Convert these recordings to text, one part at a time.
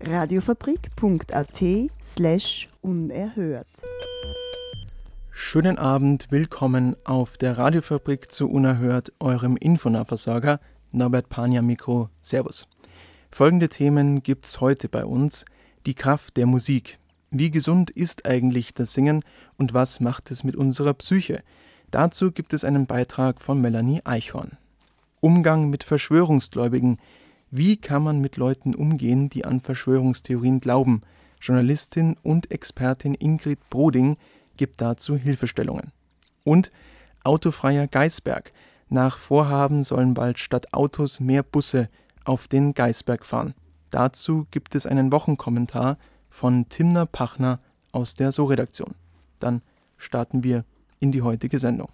Radiofabrik.at slash unerhört. Schönen Abend, willkommen auf der Radiofabrik zu Unerhört, eurem Infonahversorger. Norbert Pania Mikro, Servus. Folgende Themen gibt's heute bei uns. Die Kraft der Musik. Wie gesund ist eigentlich das Singen und was macht es mit unserer Psyche? Dazu gibt es einen Beitrag von Melanie Eichhorn. Umgang mit Verschwörungsgläubigen. Wie kann man mit Leuten umgehen, die an Verschwörungstheorien glauben? Journalistin und Expertin Ingrid Broding gibt dazu Hilfestellungen. Und autofreier Geisberg. Nach Vorhaben sollen bald statt Autos mehr Busse auf den Geisberg fahren. Dazu gibt es einen Wochenkommentar von Timner Pachner aus der So-Redaktion. Dann starten wir in die heutige Sendung.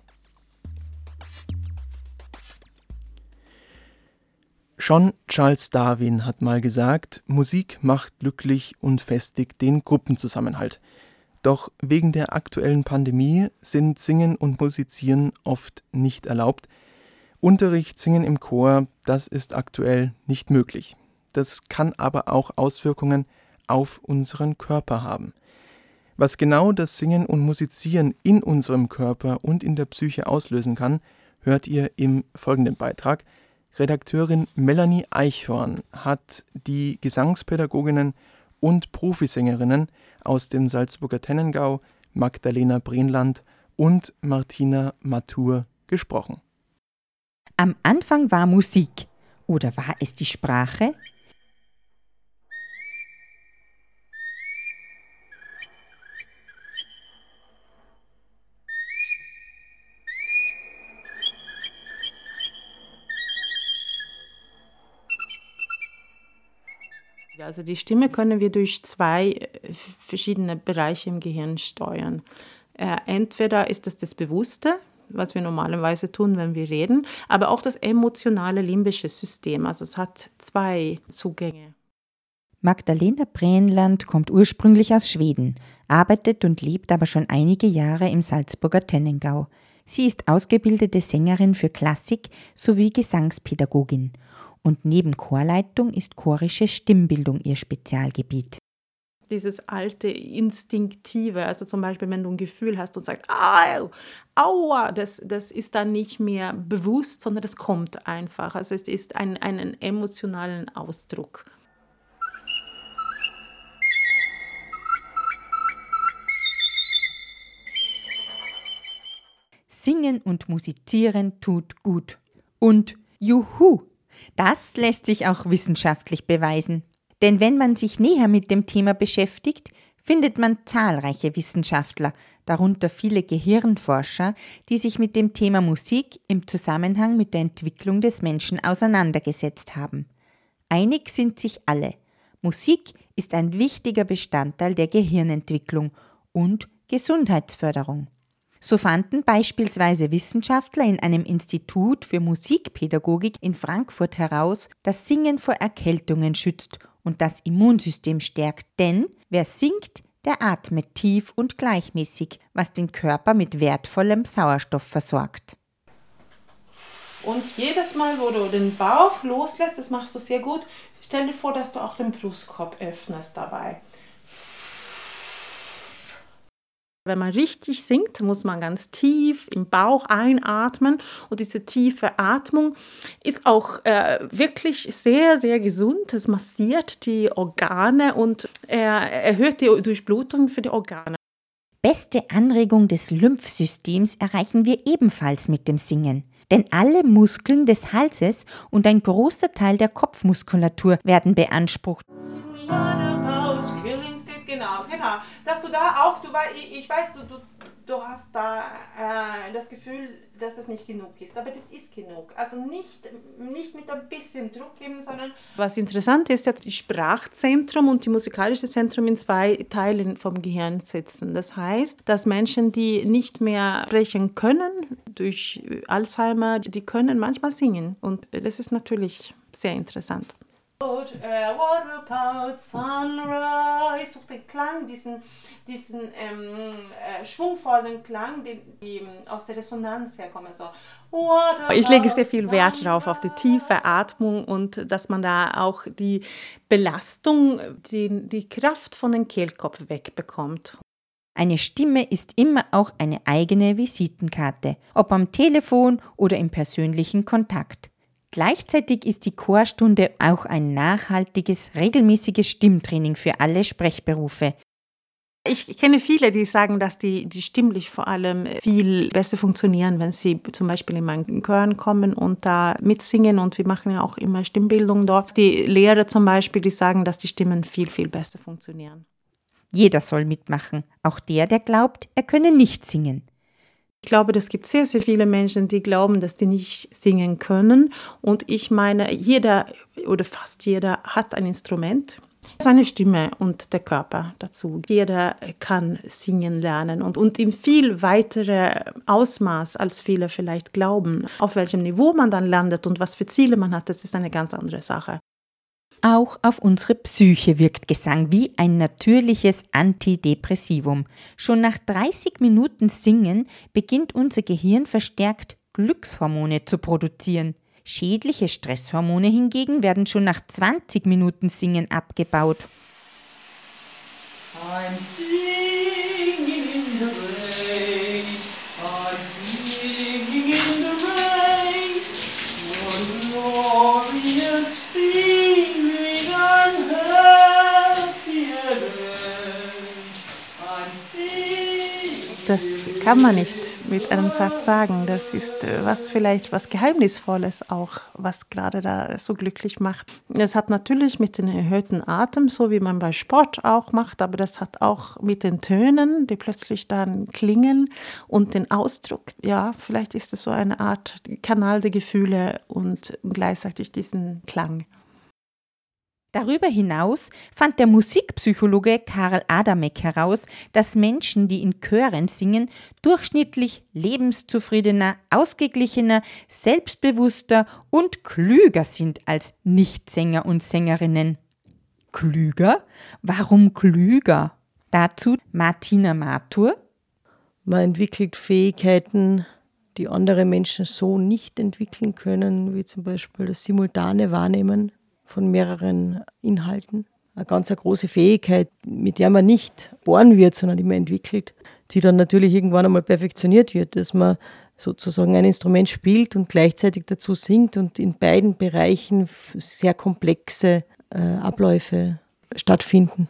Schon Charles Darwin hat mal gesagt, Musik macht glücklich und festigt den Gruppenzusammenhalt. Doch wegen der aktuellen Pandemie sind Singen und Musizieren oft nicht erlaubt. Unterricht Singen im Chor, das ist aktuell nicht möglich. Das kann aber auch Auswirkungen auf unseren Körper haben. Was genau das Singen und Musizieren in unserem Körper und in der Psyche auslösen kann, hört ihr im folgenden Beitrag. Redakteurin Melanie Eichhorn hat die Gesangspädagoginnen und Profisängerinnen aus dem Salzburger Tennengau, Magdalena Brenland und Martina Matur gesprochen. Am Anfang war Musik. Oder war es die Sprache? Also die Stimme können wir durch zwei äh, verschiedene Bereiche im Gehirn steuern. Äh, entweder ist es das Bewusste, was wir normalerweise tun, wenn wir reden, aber auch das emotionale limbische System. Also es hat zwei Zugänge. Magdalena Brennland kommt ursprünglich aus Schweden, arbeitet und lebt aber schon einige Jahre im Salzburger Tennengau. Sie ist ausgebildete Sängerin für Klassik sowie Gesangspädagogin und neben Chorleitung ist chorische Stimmbildung ihr Spezialgebiet. Dieses alte Instinktive, also zum Beispiel, wenn du ein Gefühl hast und sagst, au, aua, das, das ist dann nicht mehr bewusst, sondern das kommt einfach. Also es ist ein, einen emotionalen Ausdruck. Singen und musizieren tut gut. Und Juhu! Das lässt sich auch wissenschaftlich beweisen. Denn wenn man sich näher mit dem Thema beschäftigt, findet man zahlreiche Wissenschaftler, darunter viele Gehirnforscher, die sich mit dem Thema Musik im Zusammenhang mit der Entwicklung des Menschen auseinandergesetzt haben. Einig sind sich alle. Musik ist ein wichtiger Bestandteil der Gehirnentwicklung und Gesundheitsförderung. So fanden beispielsweise Wissenschaftler in einem Institut für Musikpädagogik in Frankfurt heraus, dass Singen vor Erkältungen schützt und das Immunsystem stärkt, denn wer singt, der atmet tief und gleichmäßig, was den Körper mit wertvollem Sauerstoff versorgt. Und jedes Mal, wo du den Bauch loslässt, das machst du sehr gut, stell dir vor, dass du auch den Brustkorb öffnest dabei. Wenn man richtig singt, muss man ganz tief im Bauch einatmen und diese tiefe Atmung ist auch äh, wirklich sehr, sehr gesund. Es massiert die Organe und er erhöht die Durchblutung für die Organe. Beste Anregung des Lymphsystems erreichen wir ebenfalls mit dem Singen. Denn alle Muskeln des Halses und ein großer Teil der Kopfmuskulatur werden beansprucht genau, Dass du da auch, du ich, ich weiß, du, du du hast da äh, das Gefühl, dass das nicht genug ist. Aber das ist genug. Also nicht, nicht mit ein bisschen Druck geben, sondern. Was interessant ist, dass das Sprachzentrum und die musikalische Zentrum in zwei Teilen vom Gehirn sitzen. Das heißt, dass Menschen, die nicht mehr sprechen können durch Alzheimer, die können manchmal singen. Und das ist natürlich sehr interessant. Waterpower, Sunrise, such den Klang, diesen, diesen ähm, äh, schwungvollen Klang, den, die aus der Resonanz herkommen. So. Ich lege sehr viel Wert darauf, auf die tiefe Atmung und dass man da auch die Belastung, die, die Kraft von den Kehlkopf wegbekommt. Eine Stimme ist immer auch eine eigene Visitenkarte, ob am Telefon oder im persönlichen Kontakt. Gleichzeitig ist die Chorstunde auch ein nachhaltiges, regelmäßiges Stimmtraining für alle Sprechberufe. Ich kenne viele, die sagen, dass die, die stimmlich vor allem viel besser funktionieren, wenn sie zum Beispiel in meinen Chören kommen und da mitsingen. Und wir machen ja auch immer Stimmbildung dort. Die Lehrer zum Beispiel, die sagen, dass die Stimmen viel, viel besser funktionieren. Jeder soll mitmachen, auch der, der glaubt, er könne nicht singen. Ich glaube, es gibt sehr, sehr viele Menschen, die glauben, dass die nicht singen können. Und ich meine, jeder oder fast jeder hat ein Instrument, seine Stimme und der Körper dazu. Jeder kann singen lernen und, und in viel weiterer Ausmaß, als viele vielleicht glauben. Auf welchem Niveau man dann landet und was für Ziele man hat, das ist eine ganz andere Sache. Auch auf unsere Psyche wirkt Gesang wie ein natürliches Antidepressivum. Schon nach 30 Minuten Singen beginnt unser Gehirn verstärkt Glückshormone zu produzieren. Schädliche Stresshormone hingegen werden schon nach 20 Minuten Singen abgebaut. I'm kann man nicht mit einem Satz sagen. Das ist äh, was vielleicht was Geheimnisvolles auch, was gerade da so glücklich macht. Es hat natürlich mit dem erhöhten Atem, so wie man bei Sport auch macht, aber das hat auch mit den Tönen, die plötzlich dann klingen und den Ausdruck. Ja, vielleicht ist es so eine Art Kanal der Gefühle und gleichzeitig diesen Klang. Darüber hinaus fand der Musikpsychologe Karl Adamek heraus, dass Menschen, die in Chören singen, durchschnittlich lebenszufriedener, ausgeglichener, selbstbewusster und klüger sind als Nichtsänger und Sängerinnen. Klüger? Warum klüger? Dazu Martina Matur. Man entwickelt Fähigkeiten, die andere Menschen so nicht entwickeln können, wie zum Beispiel das simultane Wahrnehmen von mehreren Inhalten. Eine ganz eine große Fähigkeit, mit der man nicht geboren wird, sondern die man entwickelt, die dann natürlich irgendwann einmal perfektioniert wird, dass man sozusagen ein Instrument spielt und gleichzeitig dazu singt und in beiden Bereichen sehr komplexe äh, Abläufe stattfinden.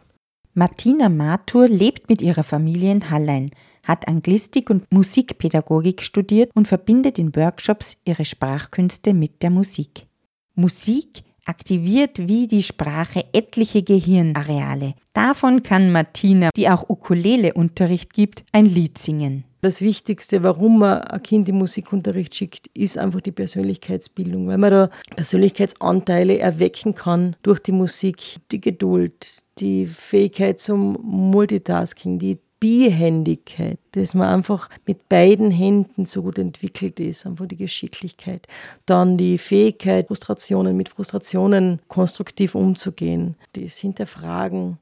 Martina Matur lebt mit ihrer Familie in Hallein, hat Anglistik und Musikpädagogik studiert und verbindet in Workshops ihre Sprachkünste mit der Musik. Musik aktiviert wie die Sprache etliche Gehirnareale. Davon kann Martina, die auch Ukulele-Unterricht gibt, ein Lied singen. Das Wichtigste, warum man ein Kind im Musikunterricht schickt, ist einfach die Persönlichkeitsbildung, weil man da Persönlichkeitsanteile erwecken kann durch die Musik, die Geduld, die Fähigkeit zum Multitasking, die Bierhändigkeit, dass man einfach mit beiden Händen so gut entwickelt ist, einfach die Geschicklichkeit. Dann die Fähigkeit, Frustrationen mit Frustrationen konstruktiv umzugehen, das Hinterfragen.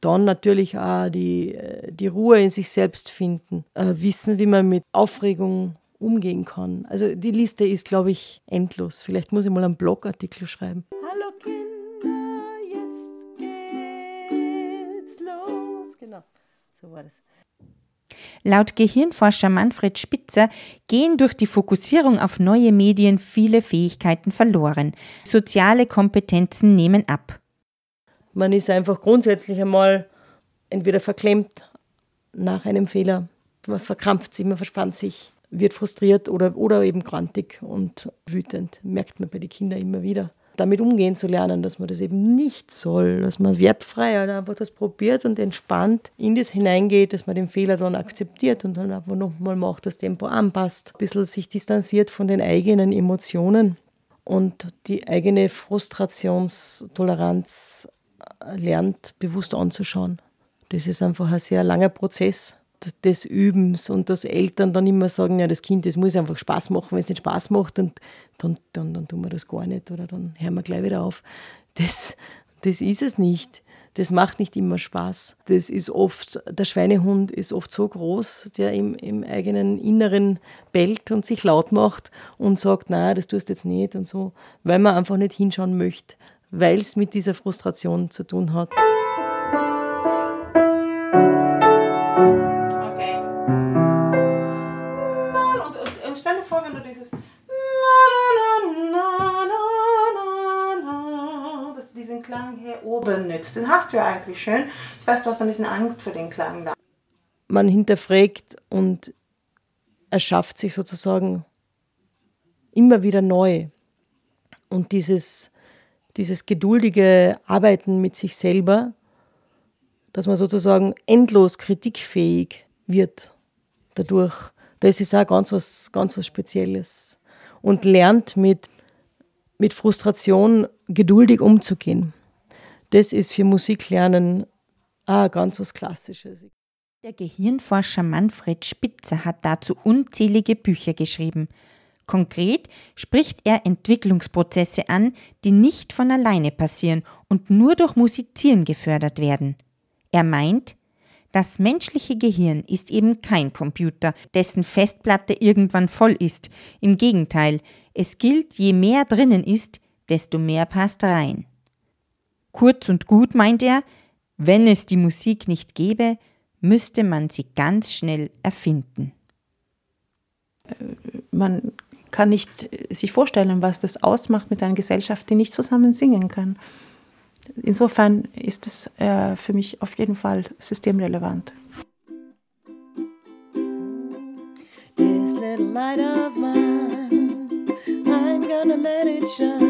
Dann natürlich auch die, äh, die Ruhe in sich selbst finden, äh, wissen, wie man mit Aufregung umgehen kann. Also die Liste ist, glaube ich, endlos. Vielleicht muss ich mal einen Blogartikel schreiben. Hallo Kinder, So war das. Laut Gehirnforscher Manfred Spitzer gehen durch die Fokussierung auf neue Medien viele Fähigkeiten verloren. Soziale Kompetenzen nehmen ab. Man ist einfach grundsätzlich einmal entweder verklemmt nach einem Fehler, man verkrampft sich, man verspannt sich, wird frustriert oder, oder eben grantig und wütend. Merkt man bei den Kindern immer wieder. Damit umgehen zu lernen, dass man das eben nicht soll, dass man wertfrei halt einfach das probiert und entspannt in das hineingeht, dass man den Fehler dann akzeptiert und dann einfach nochmal macht, das Tempo anpasst, ein bisschen sich distanziert von den eigenen Emotionen und die eigene Frustrationstoleranz lernt, bewusst anzuschauen. Das ist einfach ein sehr langer Prozess des Übens und dass Eltern dann immer sagen, ja, das Kind, das muss einfach Spaß machen, wenn es nicht Spaß macht, und dann, dann, dann tun wir das gar nicht oder dann hören wir gleich wieder auf. Das, das ist es nicht. Das macht nicht immer Spaß. Das ist oft, der Schweinehund ist oft so groß, der im, im eigenen Inneren bellt und sich laut macht und sagt, nein, das tust du jetzt nicht und so, weil man einfach nicht hinschauen möchte, weil es mit dieser Frustration zu tun hat. Oben nützt. Den hast du ja eigentlich schön. Ich weiß, du hast ein bisschen Angst vor den Klang da. Man hinterfragt und erschafft sich sozusagen immer wieder neu. Und dieses, dieses geduldige Arbeiten mit sich selber, dass man sozusagen endlos kritikfähig wird dadurch, das ist auch ganz was, ganz was Spezielles. Und lernt mit, mit Frustration geduldig umzugehen das ist für Musiklernen ah, ganz was Klassisches. Der Gehirnforscher Manfred Spitzer hat dazu unzählige Bücher geschrieben. Konkret spricht er Entwicklungsprozesse an, die nicht von alleine passieren und nur durch Musizieren gefördert werden. Er meint, das menschliche Gehirn ist eben kein Computer, dessen Festplatte irgendwann voll ist. Im Gegenteil, es gilt, je mehr drinnen ist, desto mehr passt rein. Kurz und gut meint er, wenn es die Musik nicht gäbe, müsste man sie ganz schnell erfinden. Man kann nicht sich vorstellen, was das ausmacht mit einer Gesellschaft, die nicht zusammen singen kann. Insofern ist es äh, für mich auf jeden Fall systemrelevant. This little light of mine, I'm gonna let it shine.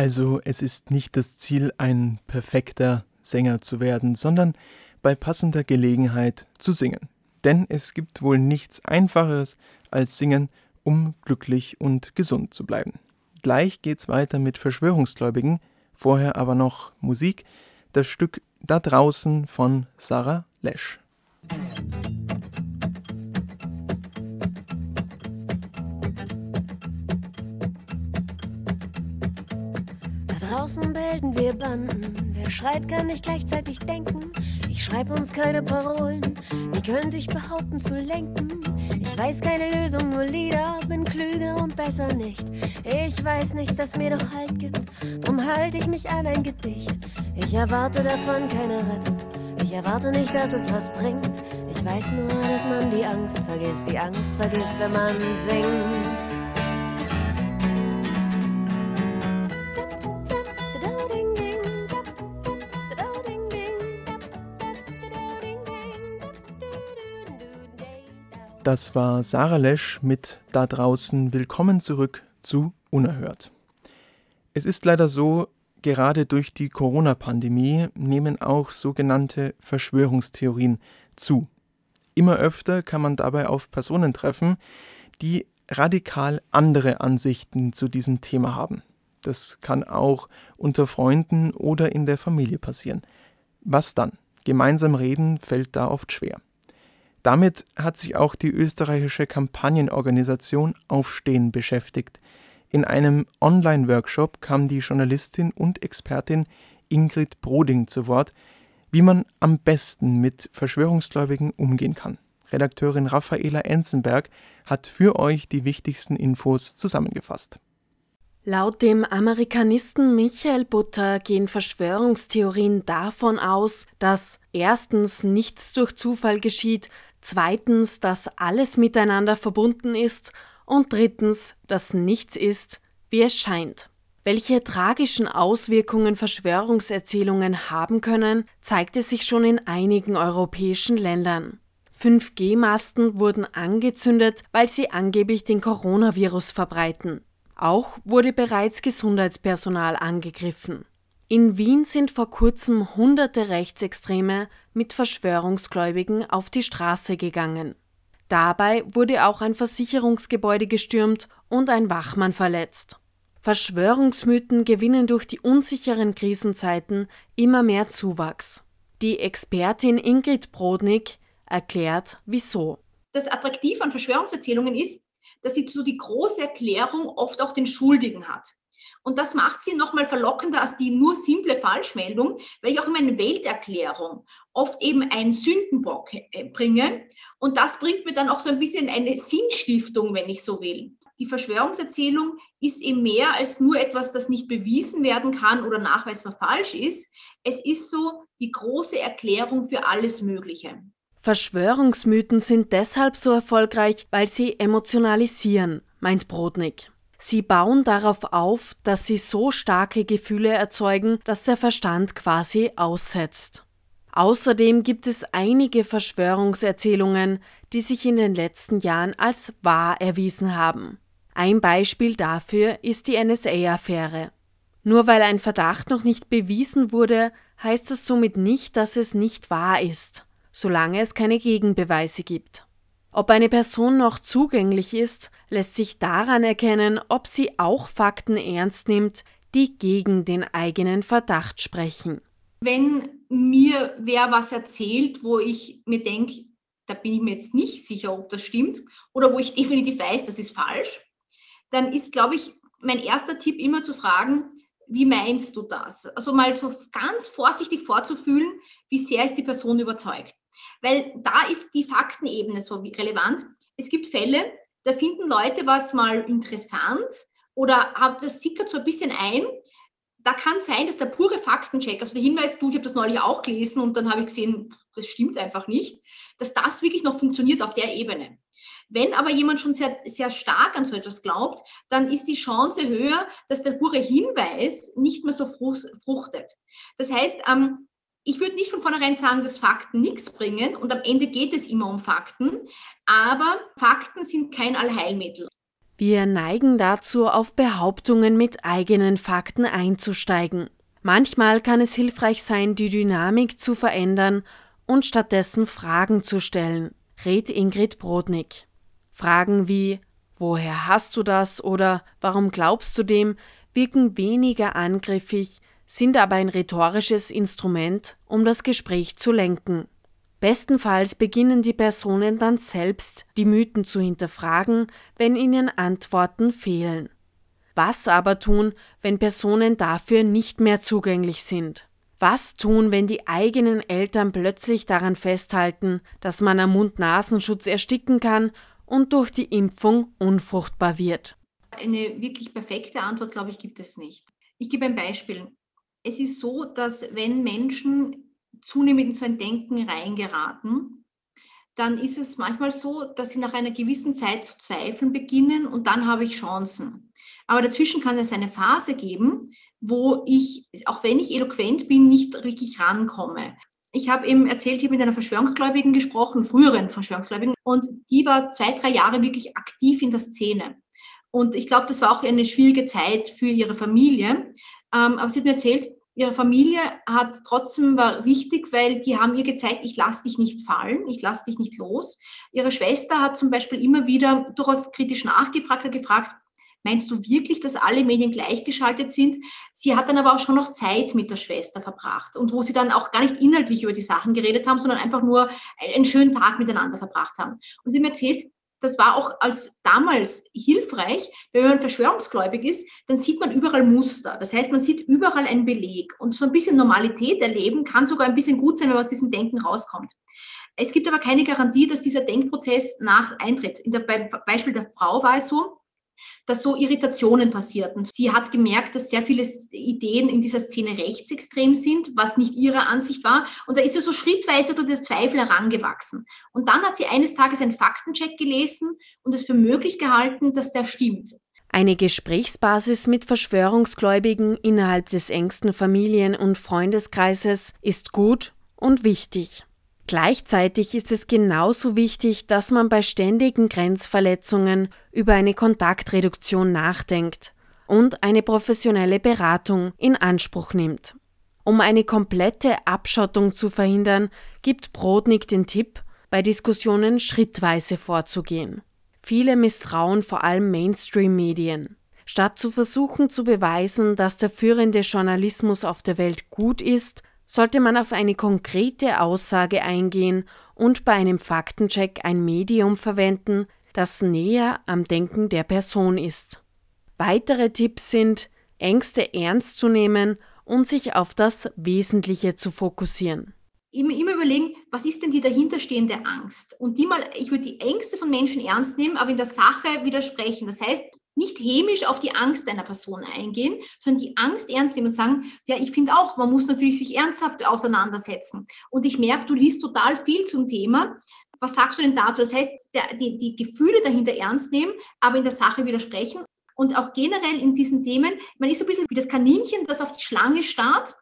Also es ist nicht das Ziel, ein perfekter Sänger zu werden, sondern bei passender Gelegenheit zu singen. Denn es gibt wohl nichts Einfacheres als Singen, um glücklich und gesund zu bleiben. Gleich geht's weiter mit Verschwörungsgläubigen, vorher aber noch Musik, das Stück Da draußen von Sarah Lesch. Draußen bilden wir Banden, wer schreit, kann nicht gleichzeitig denken. Ich schreib uns keine Parolen, wie könnte ich behaupten zu lenken? Ich weiß keine Lösung, nur Lieder, bin klüger und besser nicht. Ich weiß nichts, das mir noch Halt gibt, drum halte ich mich an ein Gedicht. Ich erwarte davon keine Rettung, ich erwarte nicht, dass es was bringt. Ich weiß nur, dass man die Angst vergisst, die Angst vergisst, wenn man singt. Das war Sarah Lesch mit Da draußen Willkommen zurück zu Unerhört. Es ist leider so, gerade durch die Corona-Pandemie nehmen auch sogenannte Verschwörungstheorien zu. Immer öfter kann man dabei auf Personen treffen, die radikal andere Ansichten zu diesem Thema haben. Das kann auch unter Freunden oder in der Familie passieren. Was dann? Gemeinsam reden fällt da oft schwer. Damit hat sich auch die österreichische Kampagnenorganisation Aufstehen beschäftigt. In einem Online-Workshop kam die Journalistin und Expertin Ingrid Broding zu Wort, wie man am besten mit Verschwörungsgläubigen umgehen kann. Redakteurin Raffaela Enzenberg hat für euch die wichtigsten Infos zusammengefasst. Laut dem Amerikanisten Michael Butter gehen Verschwörungstheorien davon aus, dass erstens nichts durch Zufall geschieht, zweitens, dass alles miteinander verbunden ist und drittens, dass nichts ist, wie es scheint. Welche tragischen Auswirkungen Verschwörungserzählungen haben können, zeigte sich schon in einigen europäischen Ländern. 5G-Masten wurden angezündet, weil sie angeblich den Coronavirus verbreiten. Auch wurde bereits Gesundheitspersonal angegriffen. In Wien sind vor kurzem hunderte Rechtsextreme mit Verschwörungsgläubigen auf die Straße gegangen. Dabei wurde auch ein Versicherungsgebäude gestürmt und ein Wachmann verletzt. Verschwörungsmythen gewinnen durch die unsicheren Krisenzeiten immer mehr Zuwachs. Die Expertin Ingrid Brodnik erklärt, wieso. Das Attraktiv an Verschwörungserzählungen ist, dass sie zu die große Erklärung oft auch den Schuldigen hat. Und das macht sie nochmal verlockender als die nur simple Falschmeldung, weil ich auch in meiner Welterklärung oft eben einen Sündenbock äh, bringe. Und das bringt mir dann auch so ein bisschen eine Sinnstiftung, wenn ich so will die Verschwörungserzählung ist eben mehr als nur etwas, das nicht bewiesen werden kann oder nachweisbar falsch ist. Es ist so die große Erklärung für alles Mögliche. Verschwörungsmythen sind deshalb so erfolgreich, weil sie emotionalisieren, meint Brodnik. Sie bauen darauf auf, dass sie so starke Gefühle erzeugen, dass der Verstand quasi aussetzt. Außerdem gibt es einige Verschwörungserzählungen, die sich in den letzten Jahren als wahr erwiesen haben. Ein Beispiel dafür ist die NSA-Affäre. Nur weil ein Verdacht noch nicht bewiesen wurde, heißt das somit nicht, dass es nicht wahr ist, solange es keine Gegenbeweise gibt. Ob eine Person noch zugänglich ist, lässt sich daran erkennen, ob sie auch Fakten ernst nimmt, die gegen den eigenen Verdacht sprechen. Wenn mir wer was erzählt, wo ich mir denke, da bin ich mir jetzt nicht sicher, ob das stimmt, oder wo ich definitiv weiß, das ist falsch, dann ist, glaube ich, mein erster Tipp immer zu fragen, wie meinst du das? Also mal so ganz vorsichtig vorzufühlen, wie sehr ist die Person überzeugt. Weil da ist die Faktenebene so relevant. Es gibt Fälle, da finden Leute was mal interessant oder das sickert so ein bisschen ein. Da kann sein, dass der pure Faktencheck, also der Hinweis, du, ich habe das neulich auch gelesen und dann habe ich gesehen, das stimmt einfach nicht, dass das wirklich noch funktioniert auf der Ebene. Wenn aber jemand schon sehr, sehr stark an so etwas glaubt, dann ist die Chance höher, dass der pure Hinweis nicht mehr so fruchtet. Das heißt, ähm, ich würde nicht von vornherein sagen, dass Fakten nichts bringen und am Ende geht es immer um Fakten, aber Fakten sind kein Allheilmittel. Wir neigen dazu, auf Behauptungen mit eigenen Fakten einzusteigen. Manchmal kann es hilfreich sein, die Dynamik zu verändern und stattdessen Fragen zu stellen, rät Ingrid Brodnik. Fragen wie Woher hast du das oder Warum glaubst du dem wirken weniger angriffig, sind aber ein rhetorisches Instrument, um das Gespräch zu lenken. Bestenfalls beginnen die Personen dann selbst, die Mythen zu hinterfragen, wenn ihnen Antworten fehlen. Was aber tun, wenn Personen dafür nicht mehr zugänglich sind? Was tun, wenn die eigenen Eltern plötzlich daran festhalten, dass man am Mund-Nasenschutz ersticken kann und durch die Impfung unfruchtbar wird? Eine wirklich perfekte Antwort, glaube ich, gibt es nicht. Ich gebe ein Beispiel. Es ist so, dass wenn Menschen zunehmend in so ein Denken reingeraten, dann ist es manchmal so, dass sie nach einer gewissen Zeit zu zweifeln beginnen und dann habe ich Chancen. Aber dazwischen kann es eine Phase geben, wo ich, auch wenn ich eloquent bin, nicht wirklich rankomme ich habe eben erzählt, ich habe mit einer Verschwörungsgläubigen gesprochen, früheren Verschwörungsgläubigen, und die war zwei, drei Jahre wirklich aktiv in der Szene. Und ich glaube, das war auch eine schwierige Zeit für ihre Familie. Ähm, aber sie hat mir erzählt, ihre Familie hat trotzdem war wichtig, weil die haben ihr gezeigt, ich lasse dich nicht fallen, ich lasse dich nicht los. Ihre Schwester hat zum Beispiel immer wieder durchaus kritisch nachgefragt, hat gefragt, Meinst du wirklich, dass alle Medien gleichgeschaltet sind? Sie hat dann aber auch schon noch Zeit mit der Schwester verbracht und wo sie dann auch gar nicht inhaltlich über die Sachen geredet haben, sondern einfach nur einen schönen Tag miteinander verbracht haben. Und sie mir erzählt, das war auch als damals hilfreich, wenn man verschwörungsgläubig ist, dann sieht man überall Muster. Das heißt, man sieht überall einen Beleg. Und so ein bisschen Normalität erleben kann sogar ein bisschen gut sein, wenn man aus diesem Denken rauskommt. Es gibt aber keine Garantie, dass dieser Denkprozess nach eintritt. In der, beim Beispiel der Frau war es so, dass so Irritationen passierten. Sie hat gemerkt, dass sehr viele Ideen in dieser Szene rechtsextrem sind, was nicht ihre Ansicht war. Und da ist sie so schrittweise durch den Zweifel herangewachsen. Und dann hat sie eines Tages einen Faktencheck gelesen und es für möglich gehalten, dass der stimmt. Eine Gesprächsbasis mit Verschwörungsgläubigen innerhalb des engsten Familien- und Freundeskreises ist gut und wichtig. Gleichzeitig ist es genauso wichtig, dass man bei ständigen Grenzverletzungen über eine Kontaktreduktion nachdenkt und eine professionelle Beratung in Anspruch nimmt. Um eine komplette Abschottung zu verhindern, gibt Brodnik den Tipp, bei Diskussionen schrittweise vorzugehen. Viele misstrauen vor allem Mainstream-Medien. Statt zu versuchen zu beweisen, dass der führende Journalismus auf der Welt gut ist, sollte man auf eine konkrete Aussage eingehen und bei einem Faktencheck ein Medium verwenden, das näher am Denken der Person ist. Weitere Tipps sind, Ängste ernst zu nehmen und sich auf das Wesentliche zu fokussieren. Immer, immer überlegen, was ist denn die dahinterstehende Angst? Und die mal, ich würde die Ängste von Menschen ernst nehmen, aber in der Sache widersprechen. Das heißt, nicht hämisch auf die Angst einer Person eingehen, sondern die Angst ernst nehmen und sagen, ja, ich finde auch, man muss natürlich sich ernsthaft auseinandersetzen. Und ich merke, du liest total viel zum Thema. Was sagst du denn dazu? Das heißt, der, die, die Gefühle dahinter ernst nehmen, aber in der Sache widersprechen. Und auch generell in diesen Themen, man ist so ein bisschen wie das Kaninchen, das auf die Schlange starrt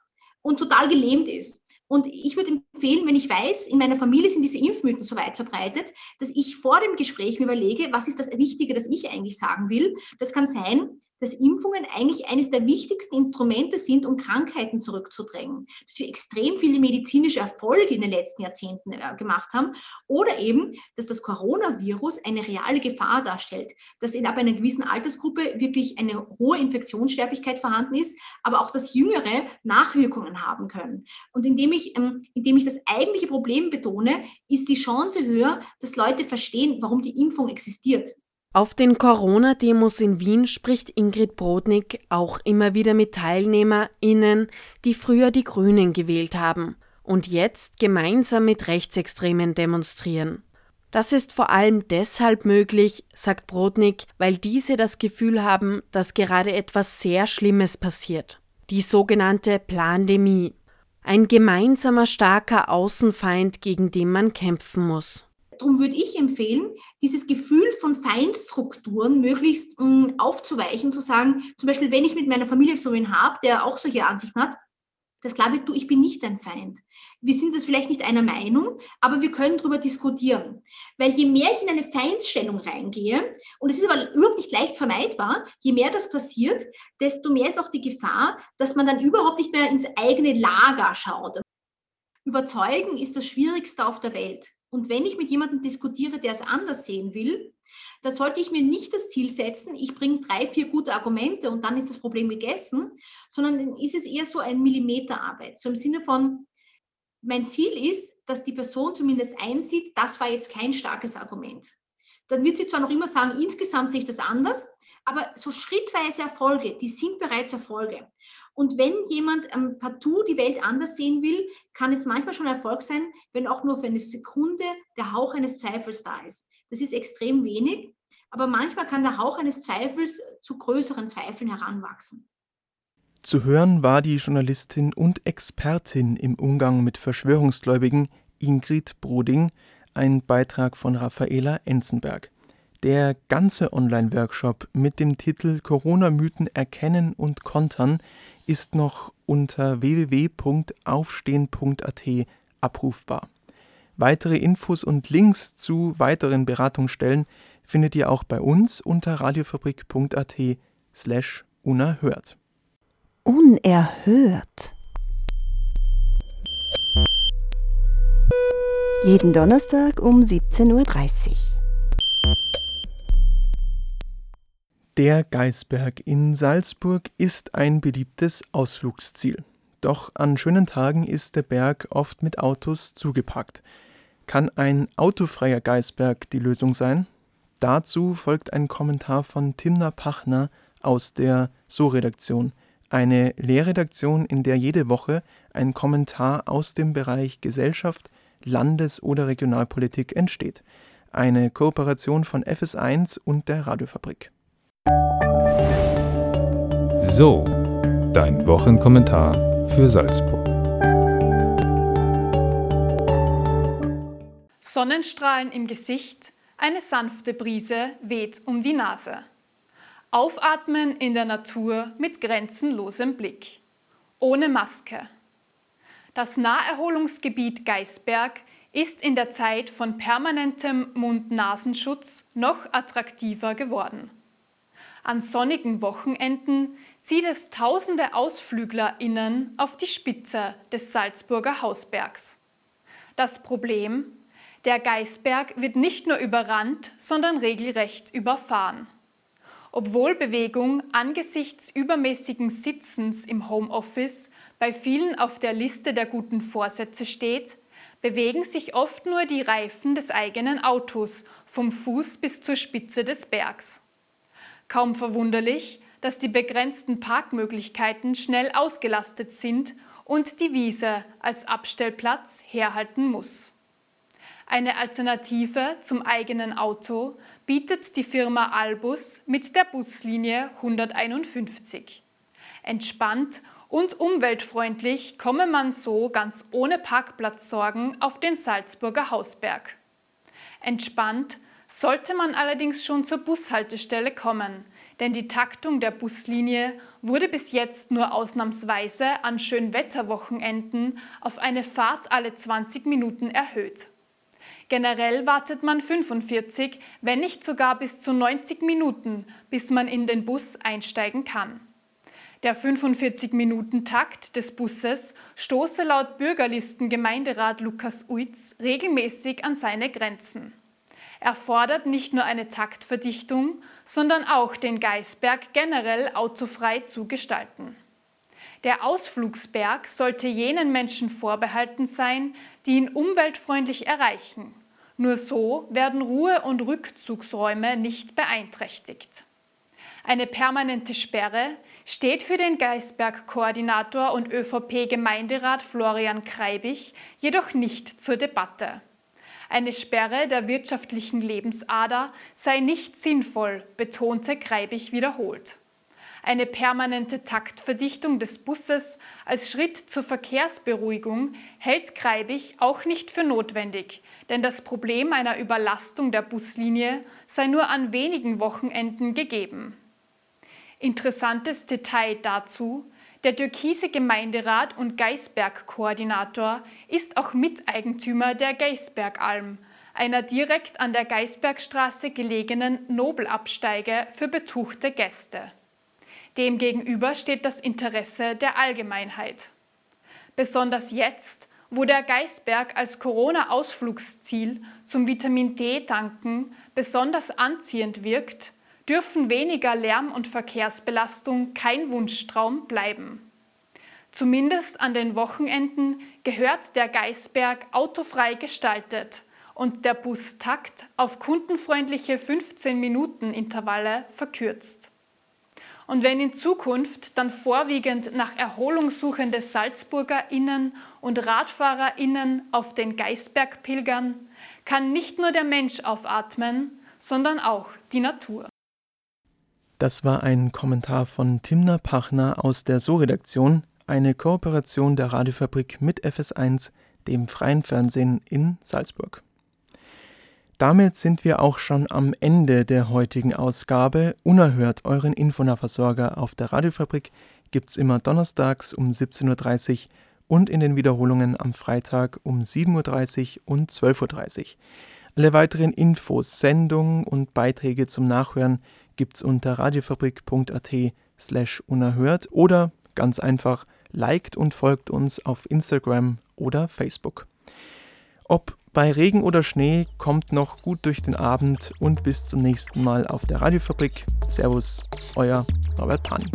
und total gelähmt ist. Und ich würde empfehlen, wenn ich weiß, in meiner Familie sind diese Impfmythen so weit verbreitet, dass ich vor dem Gespräch mir überlege, was ist das Wichtige, das ich eigentlich sagen will. Das kann sein, dass Impfungen eigentlich eines der wichtigsten Instrumente sind, um Krankheiten zurückzudrängen. Dass wir extrem viele medizinische Erfolge in den letzten Jahrzehnten äh, gemacht haben. Oder eben, dass das Coronavirus eine reale Gefahr darstellt. Dass in ab einer gewissen Altersgruppe wirklich eine hohe Infektionssterblichkeit vorhanden ist, aber auch, dass Jüngere Nachwirkungen haben können. Und indem ich, ähm, indem ich das eigentliche Problem betone, ist die Chance höher, dass Leute verstehen, warum die Impfung existiert. Auf den Corona-Demos in Wien spricht Ingrid Brodnik auch immer wieder mit TeilnehmerInnen, die früher die Grünen gewählt haben und jetzt gemeinsam mit Rechtsextremen demonstrieren. Das ist vor allem deshalb möglich, sagt Brodnik, weil diese das Gefühl haben, dass gerade etwas sehr Schlimmes passiert. Die sogenannte Plandemie. Ein gemeinsamer starker Außenfeind, gegen den man kämpfen muss. Darum würde ich empfehlen, dieses Gefühl von Feindstrukturen möglichst mh, mm, aufzuweichen, zu sagen, zum Beispiel, wenn ich mit meiner Familie so einen habe, der auch solche Ansichten hat, das klar wird, du, ich bin nicht dein Feind. Wir sind das vielleicht nicht einer Meinung, aber wir können darüber diskutieren. Weil je mehr ich in eine Feindsstellung reingehe, und es ist aber überhaupt nicht leicht vermeidbar, je mehr das passiert, desto mehr ist auch die Gefahr, dass man dann überhaupt nicht mehr ins eigene Lager schaut. Überzeugen ist das Schwierigste auf der Welt. Und wenn ich mit jemandem diskutiere, der es anders sehen will, dann sollte ich mir nicht das Ziel setzen, ich bringe drei, vier gute Argumente und dann ist das Problem gegessen, sondern ist es eher so ein Millimeterarbeit. So im Sinne von, mein Ziel ist, dass die Person zumindest einsieht, das war jetzt kein starkes Argument. Dann wird sie zwar noch immer sagen, insgesamt sehe ich das anders, aber so schrittweise Erfolge, die sind bereits Erfolge. Und wenn jemand ähm, partout die Welt anders sehen will, kann es manchmal schon Erfolg sein, wenn auch nur für eine Sekunde der Hauch eines Zweifels da ist. Das ist extrem wenig, aber manchmal kann der Hauch eines Zweifels zu größeren Zweifeln heranwachsen. Zu hören war die Journalistin und Expertin im Umgang mit Verschwörungsgläubigen Ingrid Broding, ein Beitrag von Raffaela Enzenberg. Der ganze Online-Workshop mit dem Titel Corona-Mythen erkennen und kontern ist noch unter www.aufstehen.at abrufbar. Weitere Infos und Links zu weiteren Beratungsstellen findet ihr auch bei uns unter radiofabrik.at slash unerhört. Unerhört. Jeden Donnerstag um 17.30 Uhr. Der Geisberg in Salzburg ist ein beliebtes Ausflugsziel. Doch an schönen Tagen ist der Berg oft mit Autos zugepackt. Kann ein autofreier Geisberg die Lösung sein? Dazu folgt ein Kommentar von Timna Pachner aus der So-Redaktion, eine Lehrredaktion, in der jede Woche ein Kommentar aus dem Bereich Gesellschaft, Landes- oder Regionalpolitik entsteht. Eine Kooperation von FS1 und der Radiofabrik. So, dein Wochenkommentar für Salzburg. Sonnenstrahlen im Gesicht, eine sanfte Brise weht um die Nase. Aufatmen in der Natur mit grenzenlosem Blick. Ohne Maske. Das Naherholungsgebiet Geisberg ist in der Zeit von permanentem Mund-Nasenschutz noch attraktiver geworden. An sonnigen Wochenenden zieht es tausende AusflüglerInnen auf die Spitze des Salzburger Hausbergs. Das Problem? Der Geisberg wird nicht nur überrannt, sondern regelrecht überfahren. Obwohl Bewegung angesichts übermäßigen Sitzens im Homeoffice bei vielen auf der Liste der guten Vorsätze steht, bewegen sich oft nur die Reifen des eigenen Autos vom Fuß bis zur Spitze des Bergs. Kaum verwunderlich, dass die begrenzten Parkmöglichkeiten schnell ausgelastet sind und die Wiese als Abstellplatz herhalten muss. Eine Alternative zum eigenen Auto bietet die Firma Albus mit der Buslinie 151. Entspannt und umweltfreundlich komme man so ganz ohne Parkplatzsorgen auf den Salzburger Hausberg. Entspannt sollte man allerdings schon zur Bushaltestelle kommen, denn die Taktung der Buslinie wurde bis jetzt nur ausnahmsweise an Schönwetterwochenenden auf eine Fahrt alle 20 Minuten erhöht. Generell wartet man 45, wenn nicht sogar bis zu 90 Minuten, bis man in den Bus einsteigen kann. Der 45-Minuten-Takt des Busses stoße laut Bürgerlistengemeinderat Lukas Uitz regelmäßig an seine Grenzen. Er fordert nicht nur eine Taktverdichtung, sondern auch den Geisberg generell autofrei zu gestalten. Der Ausflugsberg sollte jenen Menschen vorbehalten sein, die ihn umweltfreundlich erreichen. Nur so werden Ruhe- und Rückzugsräume nicht beeinträchtigt. Eine permanente Sperre steht für den Geisberg-Koordinator und ÖVP-Gemeinderat Florian Kreibich jedoch nicht zur Debatte. Eine Sperre der wirtschaftlichen Lebensader sei nicht sinnvoll, betonte Kreibich wiederholt. Eine permanente Taktverdichtung des Busses als Schritt zur Verkehrsberuhigung hält Kreibich auch nicht für notwendig, denn das Problem einer Überlastung der Buslinie sei nur an wenigen Wochenenden gegeben. Interessantes Detail dazu, der türkise Gemeinderat und Geisberg-Koordinator ist auch Miteigentümer der Geisbergalm, einer direkt an der Geisbergstraße gelegenen Nobelabsteige für betuchte Gäste. Demgegenüber steht das Interesse der Allgemeinheit. Besonders jetzt, wo der Geisberg als Corona-Ausflugsziel zum Vitamin D-Tanken besonders anziehend wirkt, dürfen weniger Lärm- und Verkehrsbelastung kein Wunschtraum bleiben. Zumindest an den Wochenenden gehört der Geisberg autofrei gestaltet und der Bustakt auf kundenfreundliche 15-Minuten-Intervalle verkürzt. Und wenn in Zukunft dann vorwiegend nach Erholung suchende SalzburgerInnen und RadfahrerInnen auf den Geisberg pilgern, kann nicht nur der Mensch aufatmen, sondern auch die Natur. Das war ein Kommentar von Timna Pachner aus der So-Redaktion, eine Kooperation der Radiofabrik mit FS1, dem freien Fernsehen in Salzburg. Damit sind wir auch schon am Ende der heutigen Ausgabe. Unerhört euren Infonahversorger auf der Radiofabrik gibt es immer donnerstags um 17.30 Uhr und in den Wiederholungen am Freitag um 7.30 Uhr und 12.30 Uhr. Alle weiteren Infos, Sendungen und Beiträge zum Nachhören gibt's unter radiofabrik.at slash unerhört oder ganz einfach liked und folgt uns auf Instagram oder Facebook. Ob bei Regen oder Schnee, kommt noch gut durch den Abend und bis zum nächsten Mal auf der Radiofabrik. Servus, euer Norbert Pani.